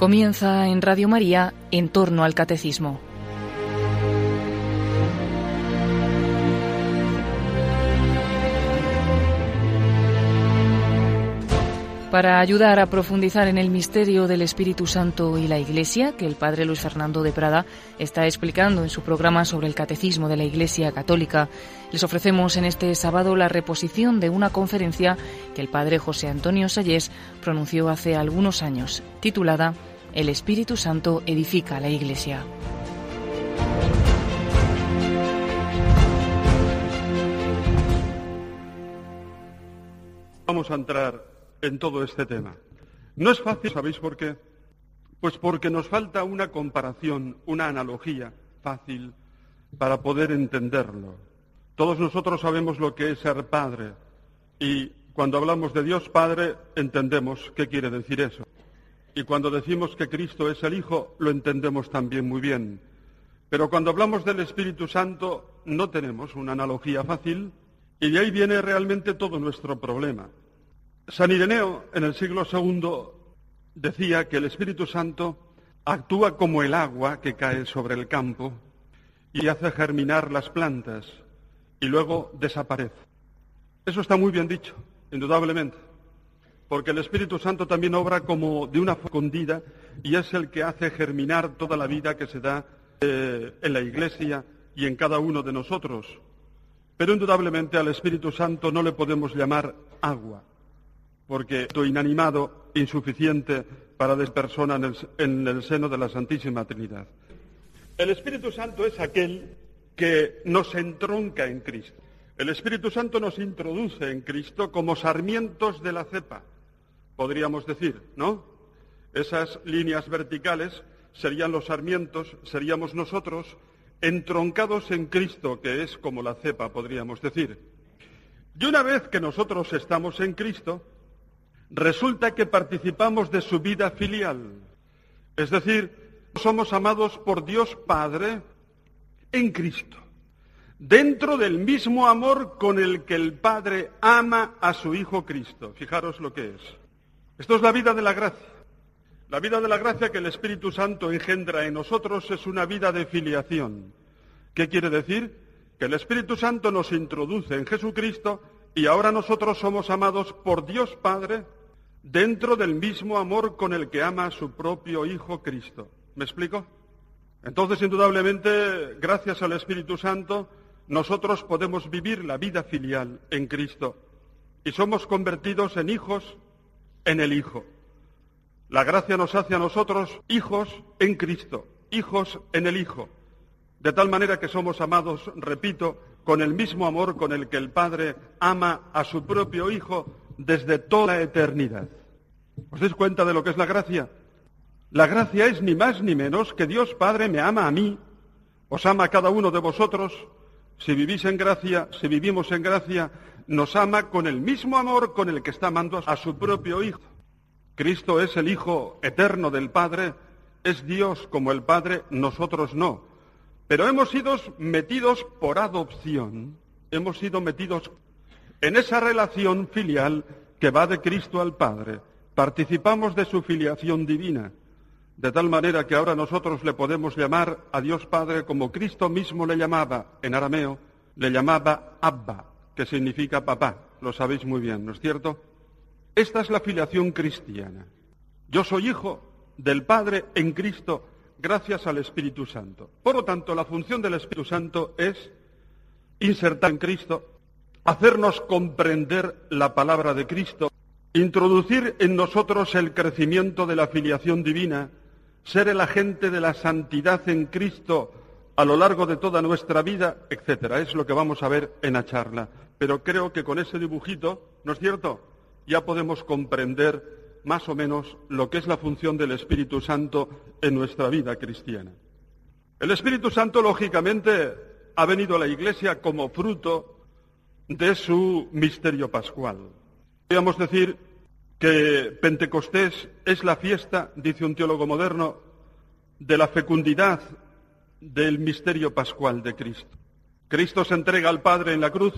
Comienza en Radio María en torno al catecismo. Para ayudar a profundizar en el misterio del Espíritu Santo y la Iglesia, que el Padre Luis Fernando de Prada está explicando en su programa sobre el Catecismo de la Iglesia Católica, les ofrecemos en este sábado la reposición de una conferencia que el Padre José Antonio Sayés pronunció hace algunos años, titulada El Espíritu Santo edifica la Iglesia. Vamos a entrar en todo este tema. No es fácil, ¿sabéis por qué? Pues porque nos falta una comparación, una analogía fácil para poder entenderlo. Todos nosotros sabemos lo que es ser padre y cuando hablamos de Dios Padre entendemos qué quiere decir eso. Y cuando decimos que Cristo es el Hijo lo entendemos también muy bien. Pero cuando hablamos del Espíritu Santo no tenemos una analogía fácil y de ahí viene realmente todo nuestro problema. San Ireneo, en el siglo II, decía que el Espíritu Santo actúa como el agua que cae sobre el campo y hace germinar las plantas y luego desaparece. Eso está muy bien dicho, indudablemente, porque el Espíritu Santo también obra como de una fecundida y es el que hace germinar toda la vida que se da eh, en la Iglesia y en cada uno de nosotros. Pero indudablemente al Espíritu Santo no le podemos llamar agua, porque estoy inanimado, insuficiente para despersona en el, en el seno de la Santísima Trinidad. El Espíritu Santo es aquel que nos entronca en Cristo. El Espíritu Santo nos introduce en Cristo como sarmientos de la cepa, podríamos decir, ¿no? Esas líneas verticales serían los sarmientos, seríamos nosotros, entroncados en Cristo, que es como la cepa, podríamos decir. Y una vez que nosotros estamos en Cristo, resulta que participamos de su vida filial. Es decir, somos amados por Dios Padre en Cristo, dentro del mismo amor con el que el Padre ama a su Hijo Cristo. Fijaros lo que es. Esto es la vida de la gracia. La vida de la gracia que el Espíritu Santo engendra en nosotros es una vida de filiación. ¿Qué quiere decir? Que el Espíritu Santo nos introduce en Jesucristo y ahora nosotros somos amados por Dios Padre dentro del mismo amor con el que ama a su propio Hijo Cristo. ¿Me explico? Entonces, indudablemente, gracias al Espíritu Santo, nosotros podemos vivir la vida filial en Cristo y somos convertidos en hijos en el Hijo. La gracia nos hace a nosotros hijos en Cristo, hijos en el Hijo, de tal manera que somos amados, repito, con el mismo amor con el que el Padre ama a su propio Hijo desde toda la eternidad. ¿Os dais cuenta de lo que es la gracia? La gracia es ni más ni menos que Dios Padre me ama a mí, os ama a cada uno de vosotros, si vivís en gracia, si vivimos en gracia, nos ama con el mismo amor con el que está amando a su propio Hijo. Cristo es el Hijo eterno del Padre, es Dios como el Padre, nosotros no. Pero hemos sido metidos por adopción, hemos sido metidos en esa relación filial que va de Cristo al Padre, participamos de su filiación divina, de tal manera que ahora nosotros le podemos llamar a Dios Padre como Cristo mismo le llamaba en arameo, le llamaba Abba, que significa papá, lo sabéis muy bien, ¿no es cierto? Esta es la filiación cristiana. Yo soy hijo del Padre en Cristo gracias al Espíritu Santo. Por lo tanto, la función del Espíritu Santo es insertar en Cristo hacernos comprender la palabra de Cristo, introducir en nosotros el crecimiento de la filiación divina, ser el agente de la santidad en Cristo a lo largo de toda nuestra vida, etcétera. Es lo que vamos a ver en la charla. Pero creo que con ese dibujito, ¿no es cierto? Ya podemos comprender más o menos lo que es la función del Espíritu Santo en nuestra vida cristiana. El Espíritu Santo, lógicamente, ha venido a la Iglesia como fruto de su misterio pascual. Podríamos decir que Pentecostés es la fiesta, dice un teólogo moderno, de la fecundidad del misterio pascual de Cristo. Cristo se entrega al Padre en la cruz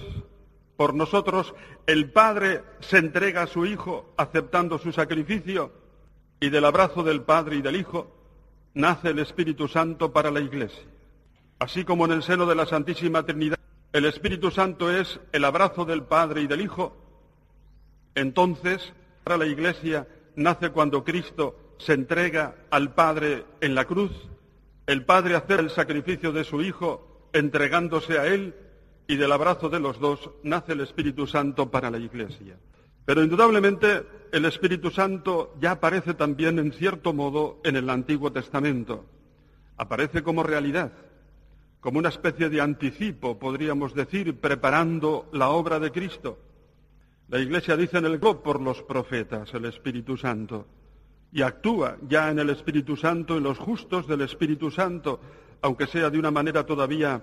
por nosotros, el Padre se entrega a su Hijo aceptando su sacrificio y del abrazo del Padre y del Hijo nace el Espíritu Santo para la Iglesia. Así como en el seno de la Santísima Trinidad el Espíritu Santo es el abrazo del Padre y del Hijo, entonces para la Iglesia nace cuando Cristo se entrega al Padre en la cruz, el Padre hace el sacrificio de su Hijo entregándose a Él y del abrazo de los dos nace el Espíritu Santo para la Iglesia. Pero indudablemente el Espíritu Santo ya aparece también en cierto modo en el Antiguo Testamento. Aparece como realidad, como una especie de anticipo, podríamos decir, preparando la obra de Cristo. La Iglesia dice en el grupo por los profetas, el Espíritu Santo, y actúa ya en el Espíritu Santo, en los justos del Espíritu Santo, aunque sea de una manera todavía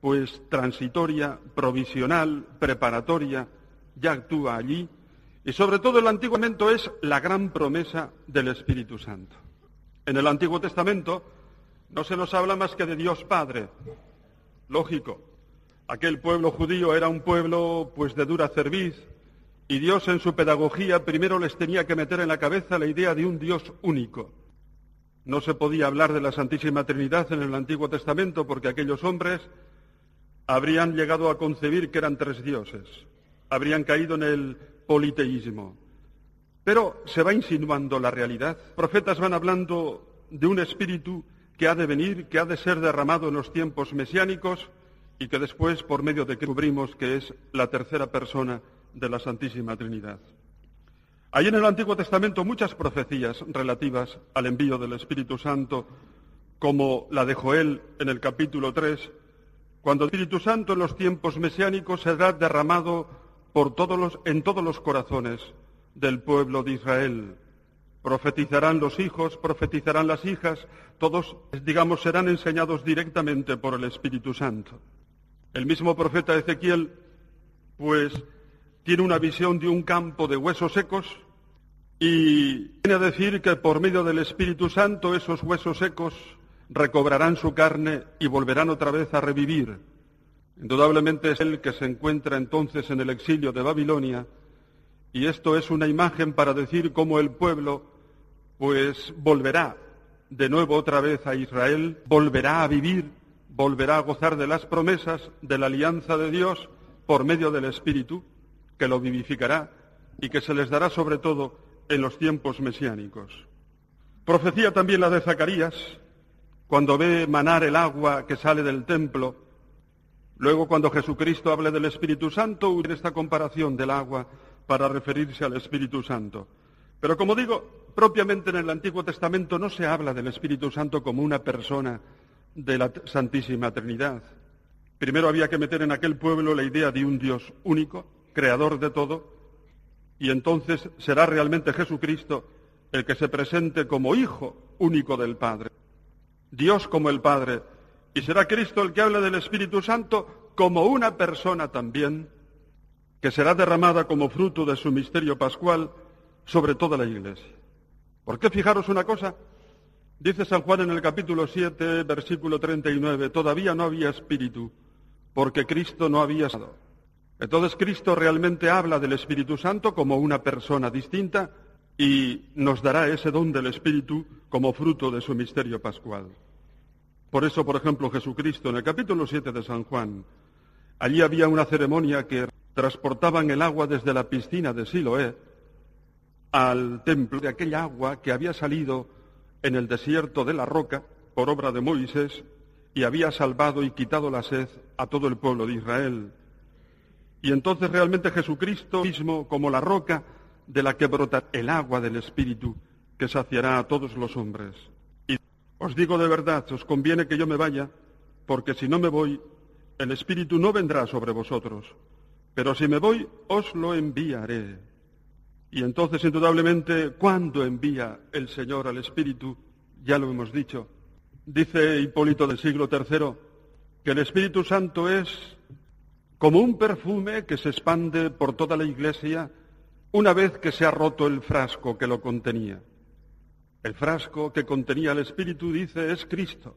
pues transitoria, provisional, preparatoria, ya actúa allí y sobre todo el Antiguo Testamento es la gran promesa del Espíritu Santo. En el Antiguo Testamento no se nos habla más que de Dios Padre. Lógico. Aquel pueblo judío era un pueblo pues de dura cerviz y Dios en su pedagogía primero les tenía que meter en la cabeza la idea de un Dios único. No se podía hablar de la Santísima Trinidad en el Antiguo Testamento porque aquellos hombres habrían llegado a concebir que eran tres dioses. Habrían caído en el politeísmo. Pero se va insinuando la realidad. Profetas van hablando de un espíritu que ha de venir, que ha de ser derramado en los tiempos mesiánicos y que después, por medio de que cubrimos que es la tercera persona de la Santísima Trinidad. Hay en el Antiguo Testamento muchas profecías relativas al envío del Espíritu Santo, como la de Joel en el capítulo 3, cuando el Espíritu Santo en los tiempos mesiánicos será derramado en todos los corazones del pueblo de Israel. Profetizarán los hijos, profetizarán las hijas, todos, digamos, serán enseñados directamente por el Espíritu Santo. El mismo profeta Ezequiel, pues, tiene una visión de un campo de huesos secos y viene a decir que por medio del Espíritu Santo esos huesos secos recobrarán su carne y volverán otra vez a revivir. Indudablemente es él que se encuentra entonces en el exilio de Babilonia y esto es una imagen para decir cómo el pueblo pues volverá de nuevo otra vez a Israel, volverá a vivir, volverá a gozar de las promesas de la alianza de Dios por medio del Espíritu que lo vivificará y que se les dará sobre todo en los tiempos mesiánicos. Profecía también la de Zacarías, cuando ve manar el agua que sale del templo Luego, cuando Jesucristo hable del Espíritu Santo, huye esta comparación del agua para referirse al Espíritu Santo. Pero como digo, propiamente en el Antiguo Testamento no se habla del Espíritu Santo como una persona de la Santísima Trinidad. Primero había que meter en aquel pueblo la idea de un Dios único, creador de todo, y entonces será realmente Jesucristo el que se presente como Hijo único del Padre. Dios como el Padre, y será Cristo el que habla del Espíritu Santo como una persona también, que será derramada como fruto de su misterio pascual sobre toda la Iglesia. ¿Por qué fijaros una cosa? Dice San Juan en el capítulo 7, versículo 39, todavía no había espíritu, porque Cristo no había estado. Entonces Cristo realmente habla del Espíritu Santo como una persona distinta y nos dará ese don del Espíritu como fruto de su misterio pascual. Por eso, por ejemplo, Jesucristo, en el capítulo 7 de San Juan, allí había una ceremonia que transportaban el agua desde la piscina de Siloé al templo de aquella agua que había salido en el desierto de la roca por obra de Moisés y había salvado y quitado la sed a todo el pueblo de Israel. Y entonces realmente Jesucristo mismo como la roca de la que brota el agua del Espíritu que saciará a todos los hombres. Os digo de verdad, os conviene que yo me vaya, porque si no me voy, el Espíritu no vendrá sobre vosotros, pero si me voy, os lo enviaré. Y entonces, indudablemente, ¿cuándo envía el Señor al Espíritu? Ya lo hemos dicho. Dice Hipólito del siglo III que el Espíritu Santo es como un perfume que se expande por toda la Iglesia una vez que se ha roto el frasco que lo contenía. El frasco que contenía el Espíritu, dice, es Cristo,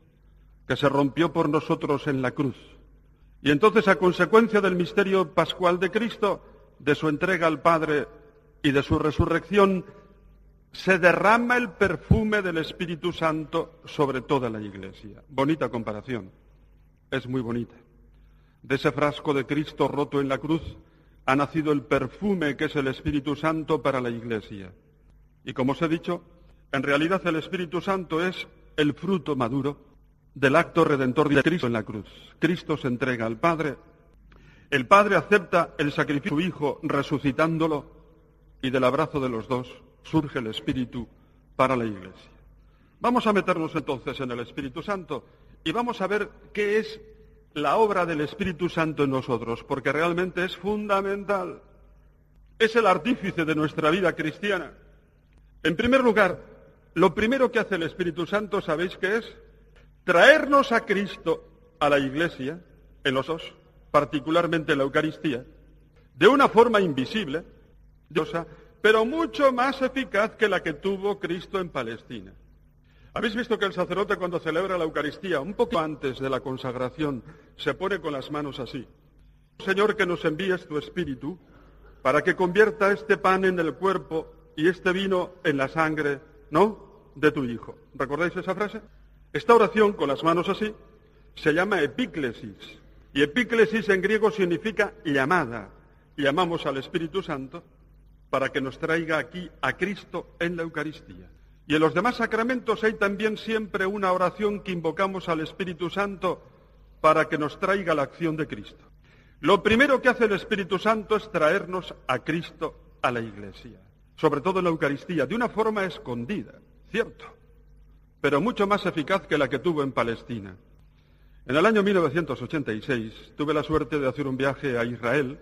que se rompió por nosotros en la cruz. Y entonces, a consecuencia del misterio pascual de Cristo, de su entrega al Padre y de su resurrección, se derrama el perfume del Espíritu Santo sobre toda la iglesia. Bonita comparación, es muy bonita. De ese frasco de Cristo roto en la cruz ha nacido el perfume que es el Espíritu Santo para la iglesia. Y como os he dicho, en realidad el Espíritu Santo es el fruto maduro del acto redentor de Cristo en la cruz. Cristo se entrega al Padre, el Padre acepta el sacrificio de su Hijo resucitándolo y del abrazo de los dos surge el Espíritu para la Iglesia. Vamos a meternos entonces en el Espíritu Santo y vamos a ver qué es la obra del Espíritu Santo en nosotros, porque realmente es fundamental. Es el artífice de nuestra vida cristiana. En primer lugar, lo primero que hace el Espíritu Santo, ¿sabéis qué es? Traernos a Cristo a la Iglesia, en los dos, particularmente en la Eucaristía, de una forma invisible, diosa, pero mucho más eficaz que la que tuvo Cristo en Palestina. ¿Habéis visto que el sacerdote cuando celebra la Eucaristía, un poco antes de la consagración, se pone con las manos así? Señor, que nos envíes tu Espíritu para que convierta este pan en el cuerpo y este vino en la sangre, ¿no?, de tu Hijo. ¿Recordáis esa frase? Esta oración, con las manos así, se llama epíclesis. Y epíclesis en griego significa llamada. Llamamos al Espíritu Santo para que nos traiga aquí a Cristo en la Eucaristía. Y en los demás sacramentos hay también siempre una oración que invocamos al Espíritu Santo para que nos traiga la acción de Cristo. Lo primero que hace el Espíritu Santo es traernos a Cristo a la Iglesia, sobre todo en la Eucaristía, de una forma escondida, cierto, pero mucho más eficaz que la que tuvo en Palestina. En el año 1986 tuve la suerte de hacer un viaje a Israel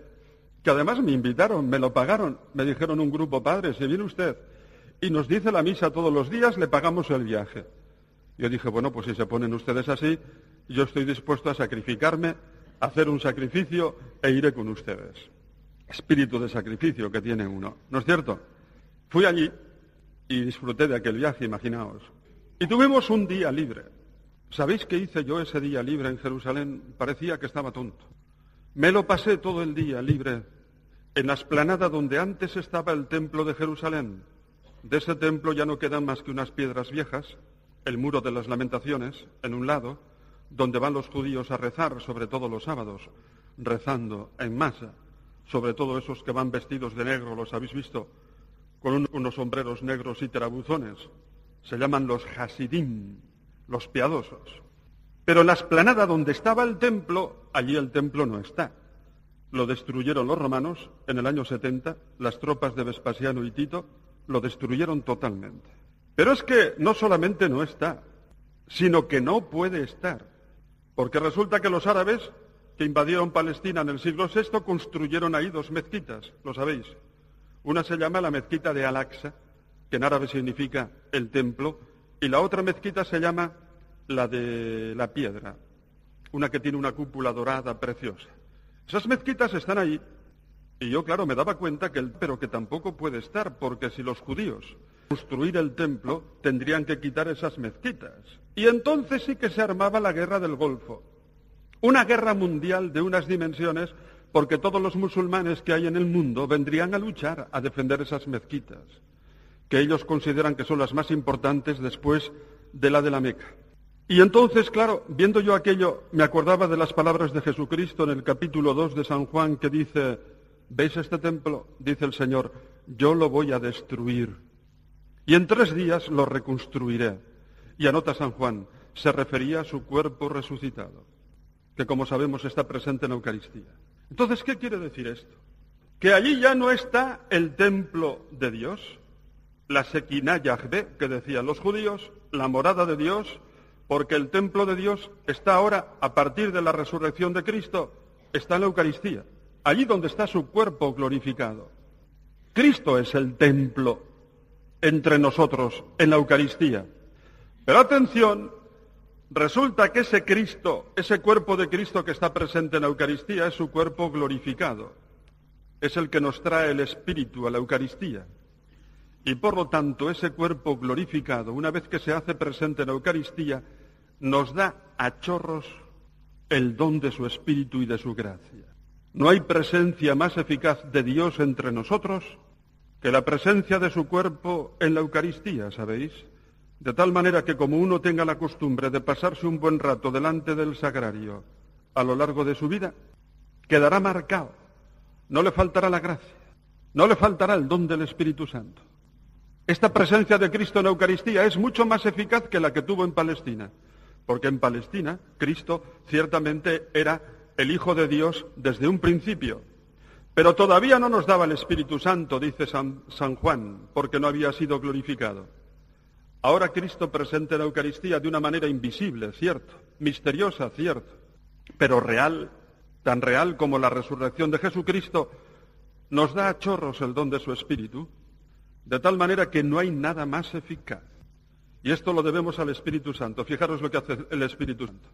que además me invitaron, me lo pagaron, me dijeron un grupo, padre, si viene usted y nos dice la misa todos los días, le pagamos el viaje. Yo dije, bueno, pues si se ponen ustedes así, yo estoy dispuesto a sacrificarme, a hacer un sacrificio e iré con ustedes. Espíritu de sacrificio que tiene uno, ¿no es cierto? Fui allí y disfruté de aquel viaje, imaginaos. Y tuvimos un día libre. ¿Sabéis qué hice yo ese día libre en Jerusalén? Parecía que estaba tonto. Me lo pasé todo el día libre en la esplanada donde antes estaba el templo de Jerusalén. De ese templo ya no quedan más que unas piedras viejas, el muro de las lamentaciones, en un lado, donde van los judíos a rezar, sobre todo los sábados, rezando en masa, sobre todo esos que van vestidos de negro, los habéis visto, con unos sombreros negros y terabuzones. Se llaman los Hasidim, los piadosos. Pero la esplanada donde estaba el templo, allí el templo no está. Lo destruyeron los romanos en el año 70, las tropas de Vespasiano y Tito lo destruyeron totalmente. Pero es que no solamente no está, sino que no puede estar. Porque resulta que los árabes que invadieron Palestina en el siglo VI construyeron ahí dos mezquitas, lo sabéis. Una se llama la mezquita de Al-Aqsa, que en árabe significa el templo, y la otra mezquita se llama la de la piedra, una que tiene una cúpula dorada preciosa. Esas mezquitas están ahí. Y yo, claro, me daba cuenta que el pero que tampoco puede estar, porque si los judíos construir el templo, tendrían que quitar esas mezquitas. Y entonces sí que se armaba la guerra del Golfo. Una guerra mundial de unas dimensiones, porque todos los musulmanes que hay en el mundo vendrían a luchar, a defender esas mezquitas, que ellos consideran que son las más importantes después de la de la Meca. Y entonces, claro, viendo yo aquello, me acordaba de las palabras de Jesucristo en el capítulo 2 de San Juan que dice, ¿veis este templo? Dice el Señor, yo lo voy a destruir. Y en tres días lo reconstruiré. Y anota San Juan, se refería a su cuerpo resucitado, que como sabemos está presente en la Eucaristía. Entonces, ¿qué quiere decir esto? Que allí ya no está el templo de Dios, la Sequinah Yahvé, que decían los judíos, la morada de Dios, porque el templo de Dios está ahora, a partir de la resurrección de Cristo, está en la Eucaristía, allí donde está su cuerpo glorificado. Cristo es el templo entre nosotros en la Eucaristía. Pero atención, resulta que ese Cristo, ese cuerpo de Cristo que está presente en la Eucaristía, es su cuerpo glorificado. Es el que nos trae el Espíritu a la Eucaristía. Y por lo tanto, ese cuerpo glorificado, una vez que se hace presente en la Eucaristía, nos da a chorros el don de su Espíritu y de su gracia. No hay presencia más eficaz de Dios entre nosotros que la presencia de su cuerpo en la Eucaristía, ¿sabéis? De tal manera que como uno tenga la costumbre de pasarse un buen rato delante del sagrario a lo largo de su vida, quedará marcado. No le faltará la gracia, no le faltará el don del Espíritu Santo. Esta presencia de Cristo en la Eucaristía es mucho más eficaz que la que tuvo en Palestina, porque en Palestina Cristo ciertamente era el Hijo de Dios desde un principio, pero todavía no nos daba el Espíritu Santo, dice San, Juan, porque no había sido glorificado. Ahora Cristo presente la Eucaristía de una manera invisible, cierto, misteriosa, cierto, pero real, tan real como la resurrección de Jesucristo, nos da a chorros el don de su Espíritu, de tal manera que no hay nada más eficaz. Y esto lo debemos al Espíritu Santo. Fijaros lo que hace el Espíritu Santo.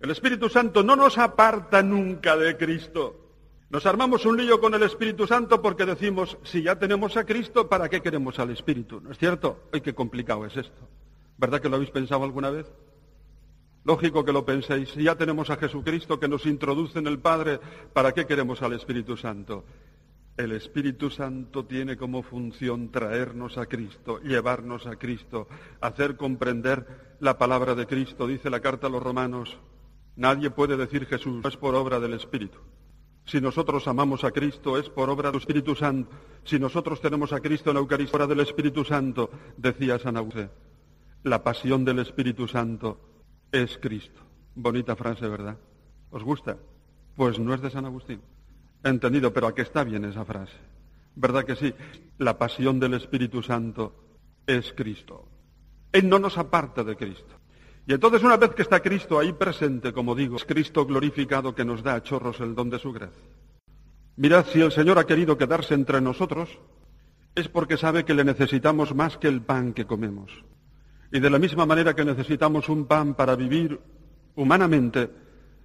El Espíritu Santo no nos aparta nunca de Cristo. Nos armamos un lío con el Espíritu Santo porque decimos, si ya tenemos a Cristo, ¿para qué queremos al Espíritu? ¿No es cierto? ¡Ay, qué complicado es esto! ¿Verdad que lo habéis pensado alguna vez? Lógico que lo penséis. Si ya tenemos a Jesucristo que nos introduce en el Padre, ¿para qué queremos al Espíritu Santo? El Espíritu Santo tiene como función traernos a Cristo, llevarnos a Cristo, hacer comprender la palabra de Cristo. Dice la carta a los romanos, nadie puede decir Jesús, es por obra del Espíritu. Si nosotros amamos a Cristo es por obra del Espíritu Santo. Si nosotros tenemos a Cristo en la Eucaristía, obra del Espíritu Santo, decía San Agustín. La pasión del Espíritu Santo es Cristo. Bonita frase, ¿verdad? ¿Os gusta? Pues no es de San Agustín. Entendido, pero aquí está bien esa frase. ¿Verdad que sí? La pasión del Espíritu Santo es Cristo. Él no nos aparta de Cristo. Y entonces una vez que está Cristo ahí presente, como digo, es Cristo glorificado que nos da a chorros el don de su gracia. Mirad, si el Señor ha querido quedarse entre nosotros, es porque sabe que le necesitamos más que el pan que comemos. Y de la misma manera que necesitamos un pan para vivir humanamente,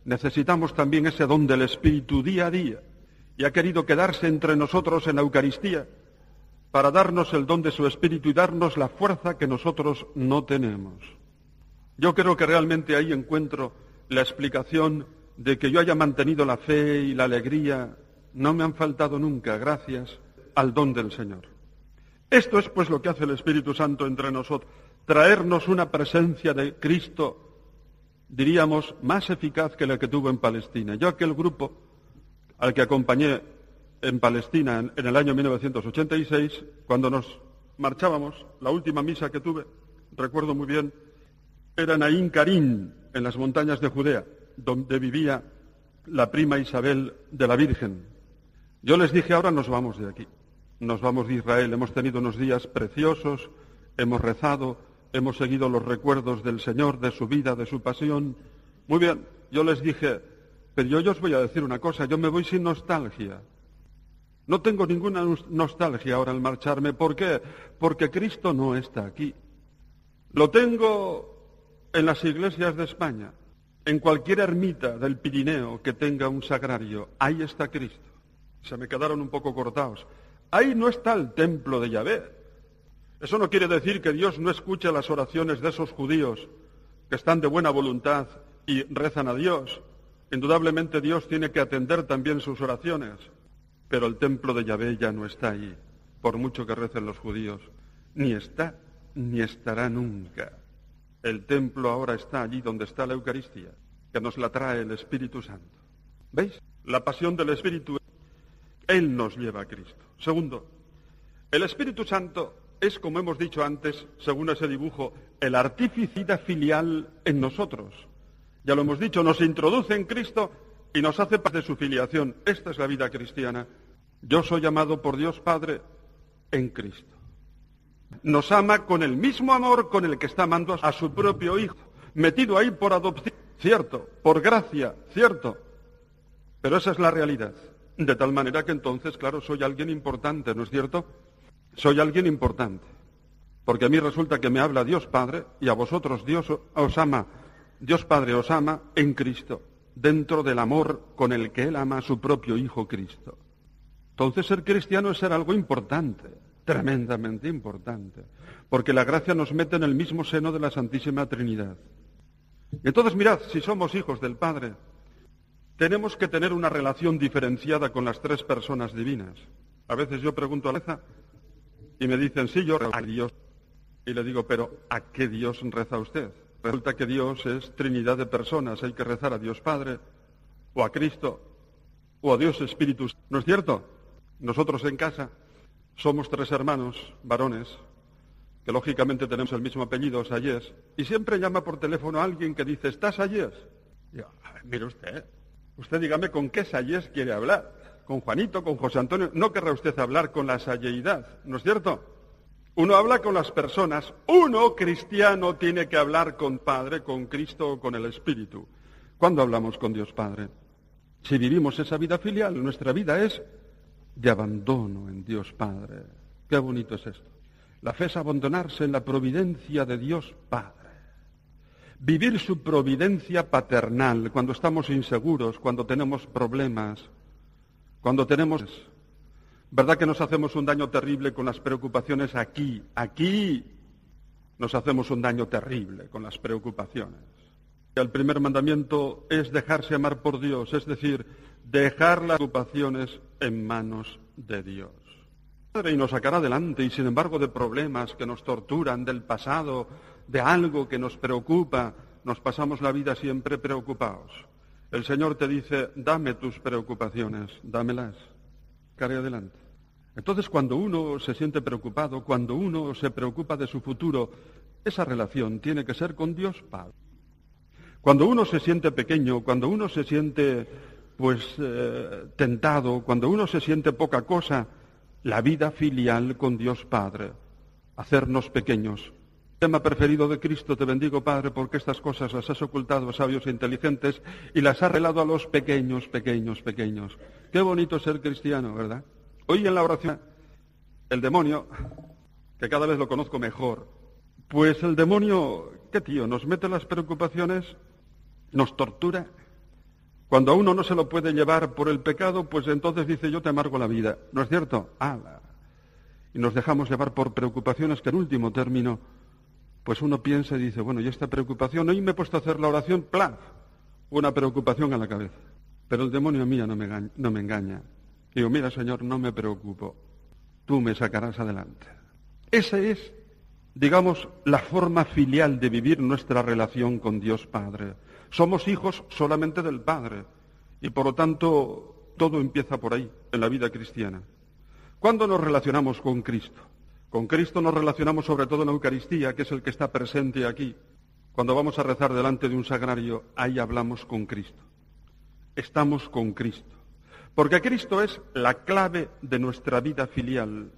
necesitamos también ese don del Espíritu día a día. Y ha querido quedarse entre nosotros en la Eucaristía para darnos el don de su Espíritu y darnos la fuerza que nosotros no tenemos. Yo creo que realmente ahí encuentro la explicación de que yo haya mantenido la fe y la alegría. No me han faltado nunca, gracias al don del Señor. Esto es pues lo que hace el Espíritu Santo entre nosotros, traernos una presencia de Cristo, diríamos, más eficaz que la que tuvo en Palestina. Yo aquel grupo al que acompañé en Palestina en, el año 1986, cuando nos marchábamos, la última misa que tuve, recuerdo muy bien, era Naín Karim, en las montañas de Judea, donde vivía la prima Isabel de la Virgen. Yo les dije, ahora nos vamos de aquí, nos vamos de Israel, hemos tenido unos días preciosos, hemos rezado, hemos seguido los recuerdos del Señor, de su vida, de su pasión. Muy bien, yo les dije, pero yo, yo os voy a decir una cosa, yo me voy sin nostalgia. No tengo ninguna nostalgia ahora al marcharme. ¿Por qué? Porque Cristo no está aquí. Lo tengo en las iglesias de España, en cualquier ermita del Pirineo que tenga un sagrario, ahí está Cristo. Se me quedaron un poco cortados. Ahí no está el templo de Yahvé. Eso no quiere decir que Dios no escuche las oraciones de esos judíos que están de buena voluntad y rezan a Dios. Indudablemente Dios tiene que atender también sus oraciones. Pero el templo de Yahvé ya no está ahí, por mucho que recen los judíos. Ni está, ni estará nunca. El templo ahora está allí donde está la Eucaristía, que nos la trae el Espíritu Santo. ¿Veis? La pasión del Espíritu, Él nos lleva a Cristo. Segundo, el Espíritu Santo es, como hemos dicho antes, según ese dibujo, el artificida filial en nosotros. Ya lo hemos dicho, nos introduce en Cristo y nos hace parte de su filiación. Esta es la vida cristiana. Yo soy amado por Dios Padre en Cristo nos ama con el mismo amor con el que está amando a su propio hijo, metido ahí por adopción, cierto, por gracia, cierto. Pero esa es la realidad. De tal manera que entonces, claro, soy alguien importante, ¿no es cierto? Soy alguien importante. Porque a mí resulta que me habla Dios Padre y a vosotros Dios os ama, Dios Padre os ama en Cristo, dentro del amor con el que Él ama a su propio Hijo Cristo. Entonces ser cristiano es ser algo importante tremendamente importante, porque la gracia nos mete en el mismo seno de la Santísima Trinidad. Entonces, mirad, si somos hijos del Padre, tenemos que tener una relación diferenciada con las tres personas divinas. A veces yo pregunto a Leza, Y me dicen, sí, yo rezo a Dios. Y le digo, pero ¿a qué Dios reza usted? Resulta que Dios es Trinidad de personas. Hay que rezar a Dios Padre, o a Cristo, o a Dios Espíritu. ¿No es cierto? Nosotros en casa somos tres hermanos, varones, que lógicamente tenemos el mismo apellido, Sayes, y siempre llama por teléfono a alguien que dice, ¿estás Sayes? Yo, mire usted, usted dígame con qué Sayes quiere hablar. ¿Con Juanito, con José Antonio? No querrá usted hablar con la sayeidad, ¿no es cierto? Uno habla con las personas, uno cristiano tiene que hablar con Padre, con Cristo o con el Espíritu. ¿Cuándo hablamos con Dios Padre? Si vivimos esa vida filial, nuestra vida es de abandono en Dios Padre. Qué bonito es esto. La fe es abandonarse en la providencia de Dios Padre. Vivir su providencia paternal cuando estamos inseguros, cuando tenemos problemas, cuando tenemos... ¿Verdad que nos hacemos un daño terrible con las preocupaciones aquí? Aquí nos hacemos un daño terrible con las preocupaciones. El primer mandamiento es dejarse amar por Dios, es decir, dejar las preocupaciones en manos de Dios. Y nos sacará adelante y sin embargo de problemas que nos torturan, del pasado, de algo que nos preocupa, nos pasamos la vida siempre preocupados. El Señor te dice, dame tus preocupaciones, dámelas, care adelante. Entonces cuando uno se siente preocupado, cuando uno se preocupa de su futuro, esa relación tiene que ser con Dios Padre. Cuando uno se siente pequeño, cuando uno se siente pues eh, tentado, cuando uno se siente poca cosa, la vida filial con Dios Padre, hacernos pequeños. Tema preferido de Cristo, te bendigo Padre, porque estas cosas las has ocultado a sabios e inteligentes y las has relado a los pequeños, pequeños, pequeños. Qué bonito ser cristiano, ¿verdad? Hoy en la oración, el demonio, que cada vez lo conozco mejor, pues el demonio, ¿qué tío? Nos mete las preocupaciones, nos tortura, cuando a uno no se lo puede llevar por el pecado, pues entonces dice yo te amargo la vida. ¿No es cierto? ¡Hala! Y nos dejamos llevar por preocupaciones que en último término, pues uno piensa y dice, bueno, y esta preocupación, hoy me he puesto a hacer la oración, ¡plaf! Una preocupación a la cabeza. Pero el demonio mío no me, engaña, no me engaña. digo, mira Señor, no me preocupo, tú me sacarás adelante. Esa es, digamos, la forma filial de vivir nuestra relación con Dios Padre. Somos hijos solamente del Padre y por lo tanto todo empieza por ahí, en la vida cristiana. ¿Cuándo nos relacionamos con Cristo? Con Cristo nos relacionamos sobre todo en la Eucaristía, que es el que está presente aquí. Cuando vamos a rezar delante de un sagrario, ahí hablamos con Cristo. Estamos con Cristo. Porque Cristo es la clave de nuestra vida filial.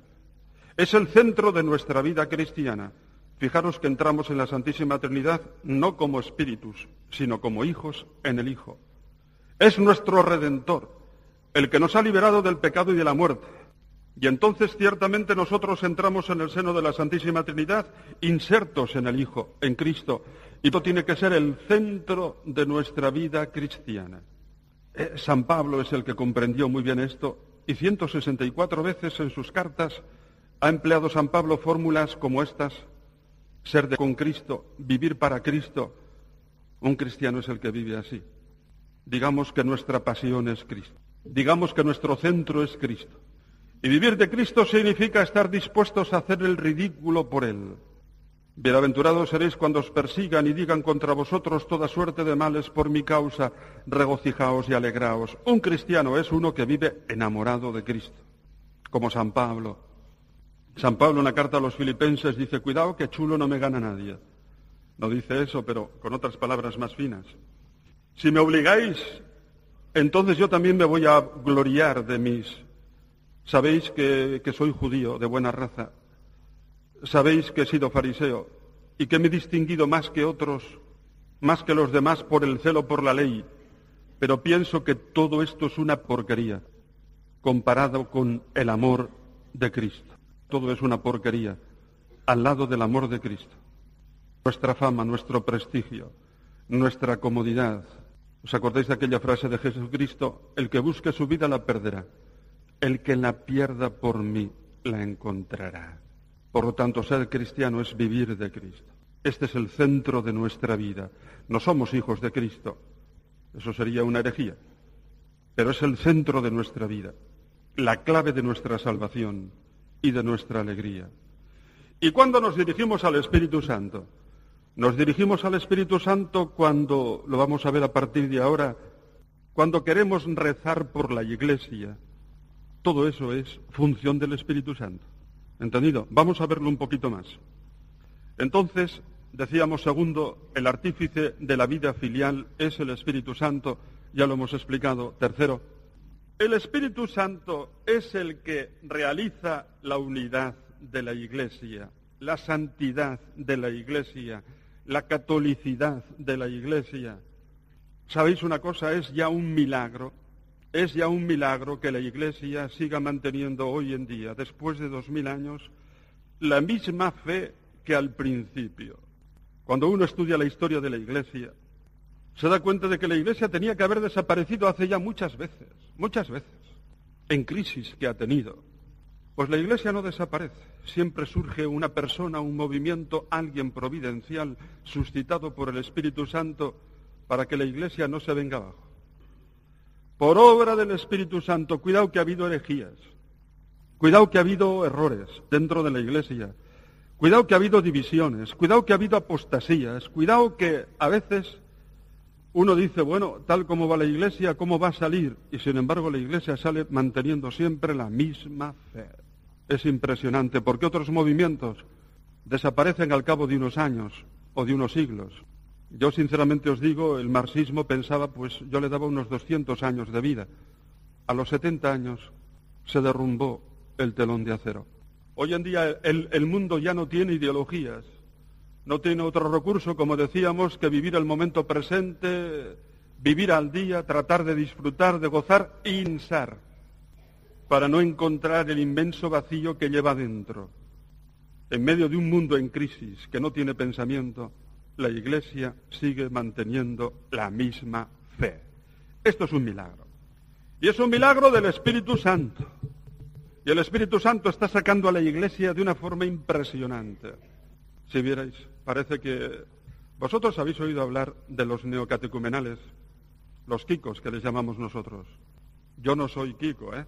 Es el centro de nuestra vida cristiana. Fijaros que entramos en la Santísima Trinidad no como espíritus, sino como hijos en el Hijo. Es nuestro Redentor, el que nos ha liberado del pecado y de la muerte. Y entonces ciertamente nosotros entramos en el seno de la Santísima Trinidad insertos en el Hijo, en Cristo. Y esto tiene que ser el centro de nuestra vida cristiana. Eh, San Pablo es el que comprendió muy bien esto y 164 veces en sus cartas ha empleado San Pablo fórmulas como estas ser de con Cristo, vivir para Cristo. Un cristiano es el que vive así. Digamos que nuestra pasión es Cristo. Digamos que nuestro centro es Cristo. Y vivir de Cristo significa estar dispuestos a hacer el ridículo por Él. Bienaventurados seréis cuando os persigan y digan contra vosotros toda suerte de males por mi causa, regocijaos y alegraos. Un cristiano es uno que vive enamorado de Cristo, como San Pablo, San Pablo en la carta a los filipenses dice, cuidado que chulo no me gana nadie. No dice eso, pero con otras palabras más finas. Si me obligáis, entonces yo también me voy a gloriar de mis... Sabéis que, que soy judío de buena raza. Sabéis que he sido fariseo y que me he distinguido más que otros, más que los demás por el celo por la ley. Pero pienso que todo esto es una porquería comparado con el amor de Cristo todo es una porquería al lado del amor de Cristo. Nuestra fama, nuestro prestigio, nuestra comodidad. ¿Os acordáis de aquella frase de Jesucristo? El que busque su vida la perderá. El que la pierda por mí la encontrará. Por lo tanto, ser cristiano es vivir de Cristo. Este es el centro de nuestra vida. No somos hijos de Cristo. Eso sería una herejía. Pero es el centro de nuestra vida, la clave de nuestra salvación y de nuestra alegría. ¿Y cuándo nos dirigimos al Espíritu Santo? Nos dirigimos al Espíritu Santo cuando, lo vamos a ver a partir de ahora, cuando queremos rezar por la Iglesia. Todo eso es función del Espíritu Santo. ¿Entendido? Vamos a verlo un poquito más. Entonces, decíamos segundo, el artífice de la vida filial es el Espíritu Santo, ya lo hemos explicado. Tercero, el Espíritu Santo es el que realiza la unidad de la Iglesia, la santidad de la Iglesia, la catolicidad de la Iglesia. ¿Sabéis una cosa? Es ya un milagro, es ya un milagro que la Iglesia siga manteniendo hoy en día, después de dos mil años, la misma fe que al principio. Cuando uno estudia la historia de la Iglesia, se da cuenta de que la Iglesia tenía que haber desaparecido hace ya muchas veces, muchas veces, en crisis que ha tenido. Pues la Iglesia no desaparece, siempre surge una persona, un movimiento, alguien providencial, suscitado por el Espíritu Santo, para que la Iglesia no se venga abajo. Por obra del Espíritu Santo, cuidado que ha habido herejías, cuidado que ha habido errores dentro de la Iglesia, cuidado que ha habido divisiones, cuidado que ha habido apostasías, cuidado que a veces uno dice, bueno, tal como va la iglesia, ¿cómo va a salir? Y sin embargo la iglesia sale manteniendo siempre la misma fe. Es impresionante porque otros movimientos desaparecen al cabo de unos años o de unos siglos. Yo sinceramente os digo, el marxismo pensaba, pues yo le daba unos 200 años de vida. A los 70 años se derrumbó el telón de acero. Hoy en día el, el mundo ya no tiene ideologías, no tiene otro recurso, como decíamos, que vivir el momento presente, vivir al día, tratar de disfrutar, de gozar e insar, para no encontrar el inmenso vacío que lleva dentro. En medio de un mundo en crisis que no tiene pensamiento, la Iglesia sigue manteniendo la misma fe. Esto es un milagro. Y es un milagro del Espíritu Santo. Y el Espíritu Santo está sacando a la Iglesia de una forma impresionante. Si vierais, parece que vosotros habéis oído hablar de los neocatecumenales, los kikos que les llamamos nosotros. Yo no soy kiko, ¿eh?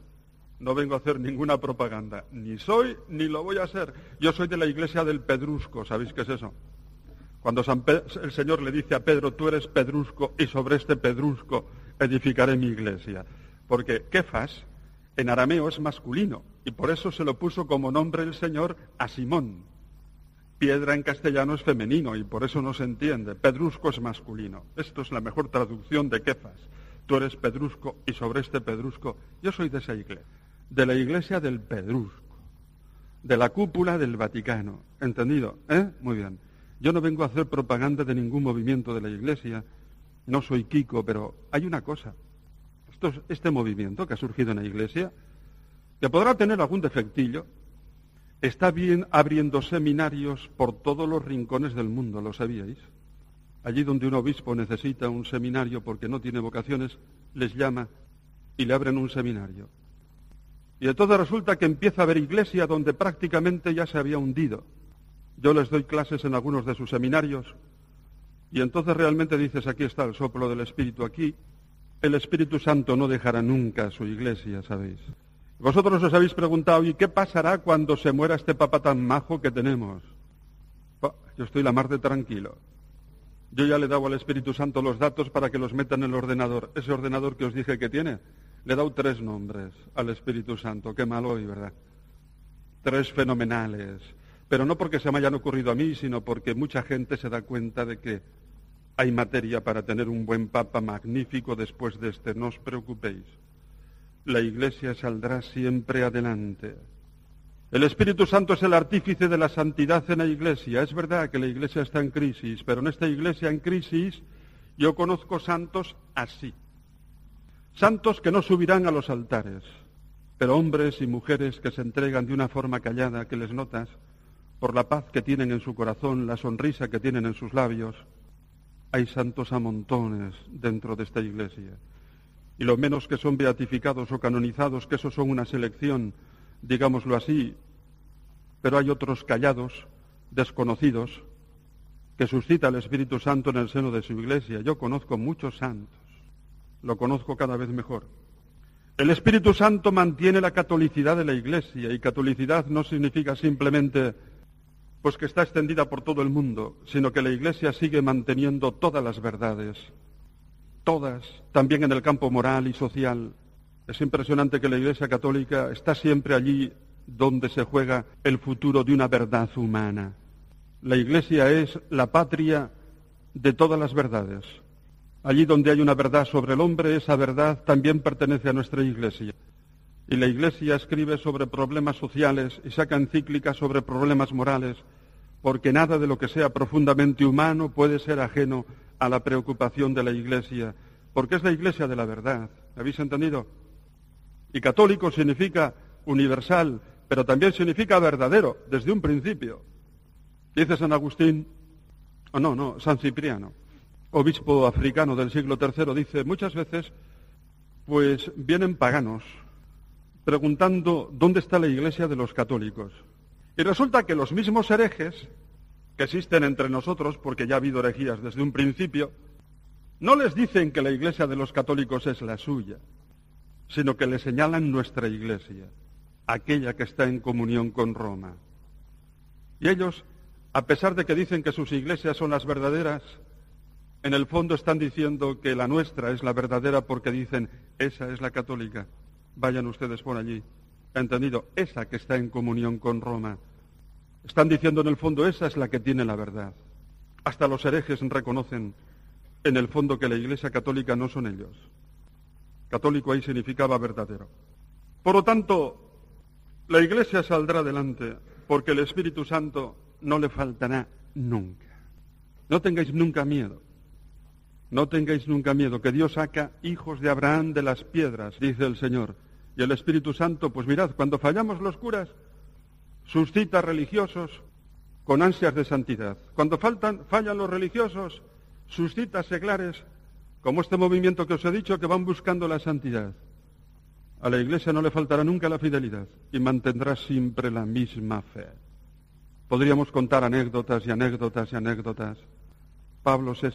No vengo a hacer ninguna propaganda. Ni soy ni lo voy a hacer. Yo soy de la iglesia del Pedrusco. ¿Sabéis qué es eso? Cuando el Señor le dice a Pedro, tú eres Pedrusco y sobre este Pedrusco edificaré mi iglesia. Porque Kefas en arameo es masculino y por eso se lo puso como nombre el Señor a Simón. Piedra en castellano es femenino y por eso no se entiende. Pedrusco es masculino. Esto es la mejor traducción de Kefas. Tú eres pedrusco y sobre este pedrusco yo soy de esa iglesia, de la iglesia del pedrusco, de la cúpula del Vaticano. ¿Entendido? ¿Eh? Muy bien. Yo no vengo a hacer propaganda de ningún movimiento de la iglesia. No soy Kiko, pero hay una cosa. Esto, este movimiento que ha surgido en la iglesia, que podrá tener algún defectillo, está bien abriendo seminarios por todos los rincones del mundo, ¿lo sabíais? Allí donde un obispo necesita un seminario porque no tiene vocaciones, les llama y le abren un seminario. Y entonces resulta que empieza a haber iglesia donde prácticamente ya se había hundido. Yo les doy clases en algunos de sus seminarios y entonces realmente dices, aquí está el soplo del Espíritu, aquí el Espíritu Santo no dejará nunca su iglesia, ¿sabéis? Vosotros os habéis preguntado, ¿y qué pasará cuando se muera este papa tan majo que tenemos? yo estoy la mar de tranquilo. Yo ya le he dado al Espíritu Santo los datos para que los meta en el ordenador. Ese ordenador que os dije que tiene, le he dado tres nombres al Espíritu Santo. Qué mal hoy, ¿verdad? Tres fenomenales. Pero no porque se me hayan ocurrido a mí, sino porque mucha gente se da cuenta de que hay materia para tener un buen papa magnífico después de este. No os preocupéis la Iglesia saldrá siempre adelante. El Espíritu Santo es el artífice de la santidad en la Iglesia. Es verdad que la Iglesia está en crisis, pero en esta Iglesia en crisis yo conozco santos así. Santos que no subirán a los altares, pero hombres y mujeres que se entregan de una forma callada, que les notas, por la paz que tienen en su corazón, la sonrisa que tienen en sus labios. Hay santos a montones dentro de esta Iglesia y lo menos que son beatificados o canonizados, que eso son una selección, digámoslo así, pero hay otros callados, desconocidos, que suscita el Espíritu Santo en el seno de su iglesia. Yo conozco muchos santos, lo conozco cada vez mejor. El Espíritu Santo mantiene la catolicidad de la Iglesia y catolicidad no significa simplemente pues que está extendida por todo el mundo, sino que la Iglesia sigue manteniendo todas las verdades, todas, también en el campo moral y social. Es impresionante que la Iglesia católica está siempre allí donde se juega el futuro de una verdad humana. La Iglesia es la patria de todas las verdades. Allí donde hay una verdad sobre el hombre, esa verdad también pertenece a nuestra Iglesia. Y la Iglesia escribe sobre problemas sociales y saca encíclicas sobre problemas morales, porque nada de lo que sea profundamente humano puede ser ajeno a la preocupación de la Iglesia, porque es la Iglesia de la verdad. ¿Habéis entendido? Y católico significa universal, pero también significa verdadero, desde un principio. Dice San Agustín, o no, no, San Cipriano, obispo africano del siglo III, dice, muchas veces, pues vienen paganos preguntando dónde está la iglesia de los católicos. Y resulta que los mismos herejes que existen entre nosotros, porque ya ha habido herejías desde un principio, no les dicen que la iglesia de los católicos es la suya, sino que le señalan nuestra iglesia, aquella que está en comunión con Roma. Y ellos, a pesar de que dicen que sus iglesias son las verdaderas, en el fondo están diciendo que la nuestra es la verdadera porque dicen, esa es la católica, vayan ustedes por allí. ¿Entendido? Esa que está en comunión con Roma. Están diciendo en el fondo, esa es la que tiene la verdad. Hasta los herejes reconocen en el fondo que la Iglesia católica no son ellos. Católico ahí significaba verdadero. Por lo tanto, la Iglesia saldrá adelante porque el Espíritu Santo no le faltará nunca. No tengáis nunca miedo. No tengáis nunca miedo, que Dios saca hijos de Abraham de las piedras, dice el Señor. Y el Espíritu Santo, pues mirad, cuando fallamos los curas, suscita religiosos con ansias de santidad. Cuando faltan, fallan los religiosos, suscita seglares, como este movimiento que os he dicho, que van buscando la santidad. A la Iglesia no le faltará nunca la fidelidad y mantendrá siempre la misma fe. Podríamos contar anécdotas y anécdotas y anécdotas. Pablo VI.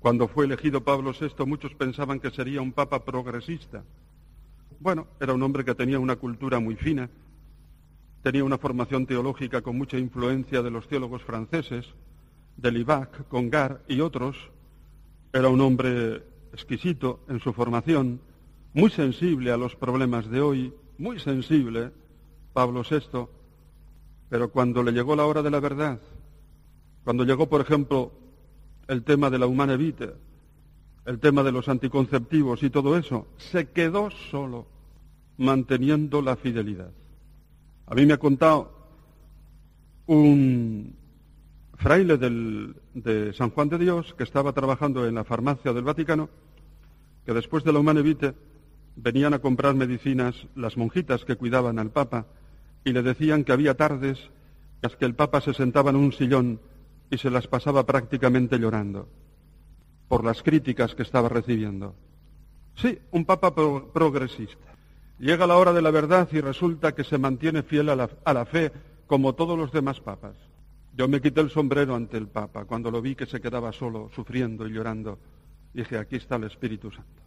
Cuando fue elegido Pablo VI, muchos pensaban que sería un papa progresista. Bueno, era un hombre que tenía una cultura muy fina, tenía una formación teológica con mucha influencia de los teólogos franceses, de Libac, Congar y otros. Era un hombre exquisito en su formación, muy sensible a los problemas de hoy, muy sensible, Pablo VI, pero cuando le llegó la hora de la verdad, cuando llegó, por ejemplo, el tema de la humana vita, el tema de los anticonceptivos y todo eso, se quedó solo, manteniendo la fidelidad. A mí me ha contado un fraile de San Juan de Dios que estaba trabajando en la farmacia del Vaticano, que después de la Humane Vitae venían a comprar medicinas las monjitas que cuidaban al Papa y le decían que había tardes en las que el Papa se sentaba en un sillón y se las pasaba prácticamente llorando por las críticas que estaba recibiendo. Sí, un Papa progresista. Llega la hora de la verdad y resulta que se mantiene fiel a la, fe como todos los demás papas. Yo me quité el sombrero ante el Papa cuando lo vi que se quedaba solo, sufriendo y llorando. Dije, aquí está el Espíritu Santo.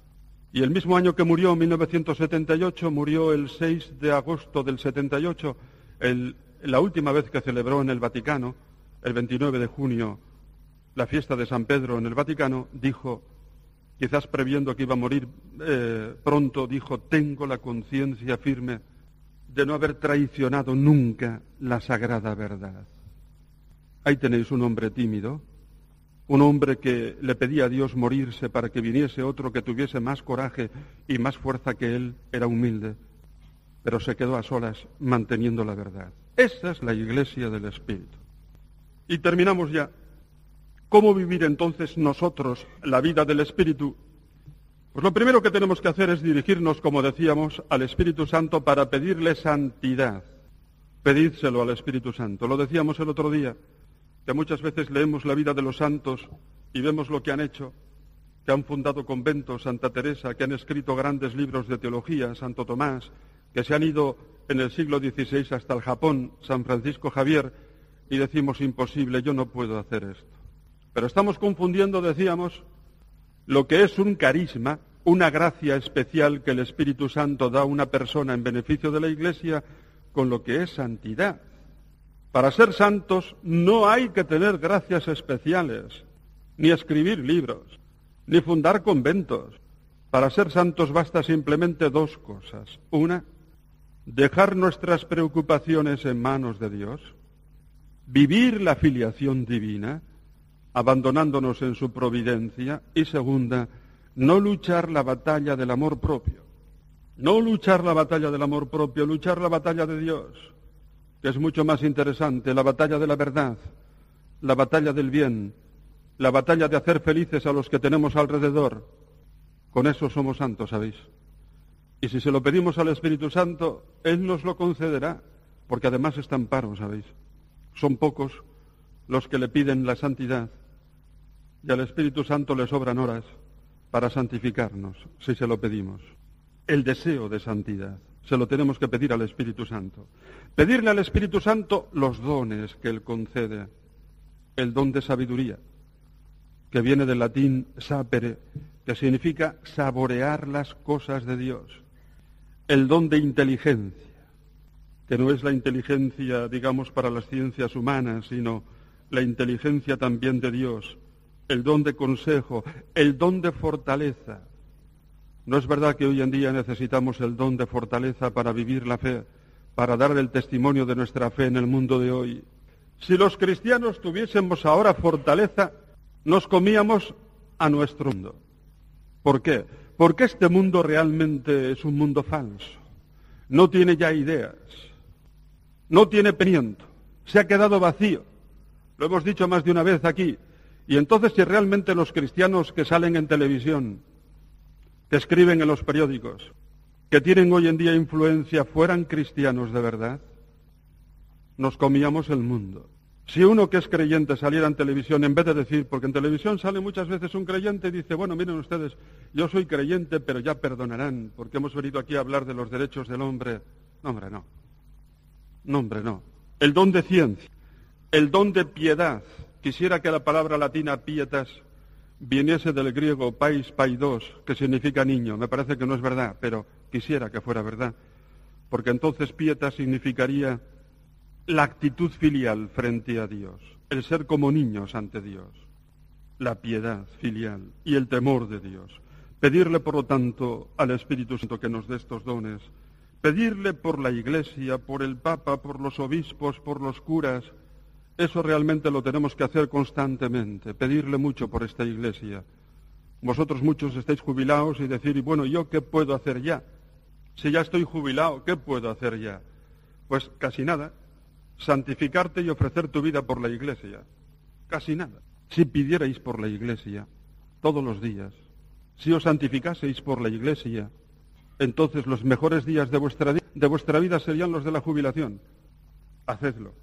Y el mismo año que murió, en 1978, murió el 6 de agosto del 78, la última vez que celebró en el Vaticano, el 29 de junio, la fiesta de San Pedro en el Vaticano, dijo, quizás previendo que iba a morir eh, pronto, dijo, tengo la conciencia firme de no haber traicionado nunca la sagrada verdad. Ahí tenéis un hombre tímido, un hombre que le pedía a Dios morirse para que viniese otro que tuviese más coraje y más fuerza que él, era humilde, pero se quedó a solas manteniendo la verdad. Esa es la iglesia del Espíritu. Y terminamos ya. ¿Cómo vivir entonces nosotros la vida del Espíritu? Pues lo primero que tenemos que hacer es dirigirnos, como decíamos, al Espíritu Santo para pedirle santidad. Pedídselo al Espíritu Santo. Lo decíamos el otro día, que muchas veces leemos la vida de los santos y vemos lo que han hecho, que han fundado conventos, Santa Teresa, que han escrito grandes libros de teología, Santo Tomás, que se han ido en el siglo XVI hasta el Japón, San Francisco Javier, y decimos imposible, yo no puedo hacer esto. Pero estamos confundiendo, decíamos, lo que es un carisma, una gracia especial que el Espíritu Santo da a una persona en beneficio de la Iglesia con lo que es santidad. Para ser santos no hay que tener gracias especiales, ni escribir libros, ni fundar conventos. Para ser santos basta simplemente dos cosas. Una, dejar nuestras preocupaciones en manos de Dios, vivir la filiación divina, abandonándonos en su providencia, y segunda, no luchar la batalla del amor propio. No luchar la batalla del amor propio, luchar la batalla de Dios, que es mucho más interesante, la batalla de la verdad, la batalla del bien, la batalla de hacer felices a los que tenemos alrededor. Con eso somos santos, ¿sabéis? Y si se lo pedimos al Espíritu Santo, Él nos lo concederá, porque además está en paro, ¿sabéis? Son pocos los que le piden la santidad y al Espíritu Santo le sobran horas para santificarnos, si se lo pedimos. El deseo de santidad se lo tenemos que pedir al Espíritu Santo. Pedirle al Espíritu Santo los dones que Él concede. El don de sabiduría, que viene del latín sapere, que significa saborear las cosas de Dios el don de inteligencia, que no es la inteligencia, digamos, para las ciencias humanas, sino la inteligencia también de Dios, el don de consejo, el don de fortaleza. No es verdad que hoy en día necesitamos el don de fortaleza para vivir la fe, para dar el testimonio de nuestra fe en el mundo de hoy. Si los cristianos tuviésemos ahora fortaleza, nos comíamos a nuestro mundo. ¿Por qué? Porque este mundo realmente es un mundo falso. No tiene ya ideas. No tiene peniento. Se ha quedado vacío. Lo hemos dicho más de una vez aquí. Y entonces si realmente los cristianos que salen en televisión, que escriben en los periódicos, que tienen hoy en día influencia, fueran cristianos de verdad, nos comíamos el mundo. Si uno que es creyente saliera en televisión, en vez de decir, porque en televisión sale muchas veces un creyente y dice, bueno, miren ustedes, yo soy creyente, pero ya perdonarán, porque hemos venido aquí a hablar de los derechos del hombre. No, hombre, no. No, hombre, no. El don de ciencia, el don de piedad. Quisiera que la palabra latina pietas viniese del griego pais paidos, que significa niño. Me parece que no es verdad, pero quisiera que fuera verdad. Porque entonces pietas significaría la actitud filial frente a Dios, el ser como niños ante Dios, la piedad filial y el temor de Dios. Pedirle, por lo tanto, al Espíritu Santo que nos dé estos dones. Pedirle por la Iglesia, por el Papa, por los obispos, por los curas. Eso realmente lo tenemos que hacer constantemente. Pedirle mucho por esta Iglesia. Vosotros muchos estáis jubilados y decir, bueno, ¿yo qué puedo hacer ya? Si ya estoy jubilado, ¿qué puedo hacer ya? Pues casi nada santificarte y ofrecer tu vida por la iglesia. Casi nada. Si pidierais por la iglesia todos los días, si os santificaseis por la iglesia, entonces los mejores días de vuestra, de vuestra vida serían los de la jubilación. Hacedlo.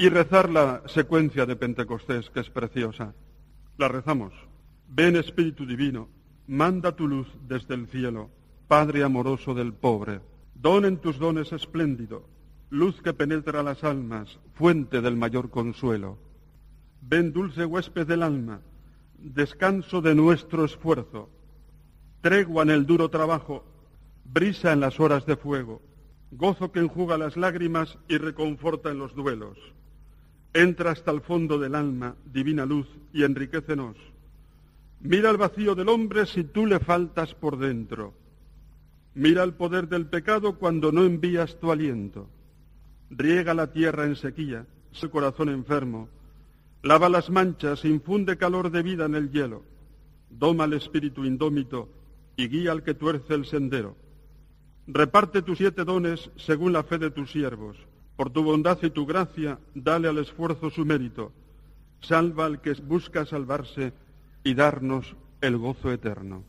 Y rezar la secuencia de Pentecostés, que es preciosa. La rezamos. Ven Espíritu Divino, manda tu luz desde el cielo, Padre amoroso del pobre. Don en tus dones espléndido, luz que penetra las almas, fuente del mayor consuelo. Ven dulce huésped del alma, descanso de nuestro esfuerzo, tregua en el duro trabajo, brisa en las horas de fuego, gozo que enjuga las lágrimas y reconforta en los duelos. Entra hasta el fondo del alma, divina luz, y enriquecenos. Mira el vacío del hombre si tú le faltas por dentro. Mira el poder del pecado cuando no envías tu aliento riega la tierra en sequía, su corazón enfermo, lava las manchas, infunde calor de vida en el hielo, doma el espíritu indómito y guía al que tuerce el sendero. Reparte tus siete dones según la fe de tus siervos. Por tu bondad y tu gracia, dale al esfuerzo su mérito. Salva al que busca salvarse y darnos el gozo eterno.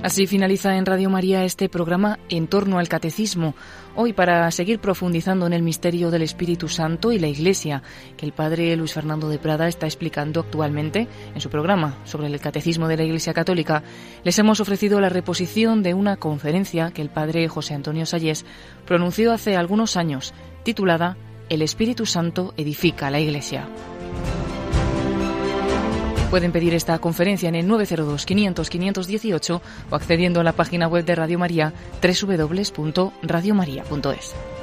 Así finaliza en Radio María este programa en torno al catecismo, hoy para seguir profundizando en el misterio del Espíritu Santo y la Iglesia, que el padre Luis Fernando de Prada está explicando actualmente en su programa sobre el catecismo de la Iglesia Católica. Les hemos ofrecido la reposición de una conferencia que el padre José Antonio Sayés pronunció hace algunos años, titulada El Espíritu Santo edifica la Iglesia. Pueden pedir esta conferencia en el 902 500 518 o accediendo a la página web de Radio María www.radiomaria.es.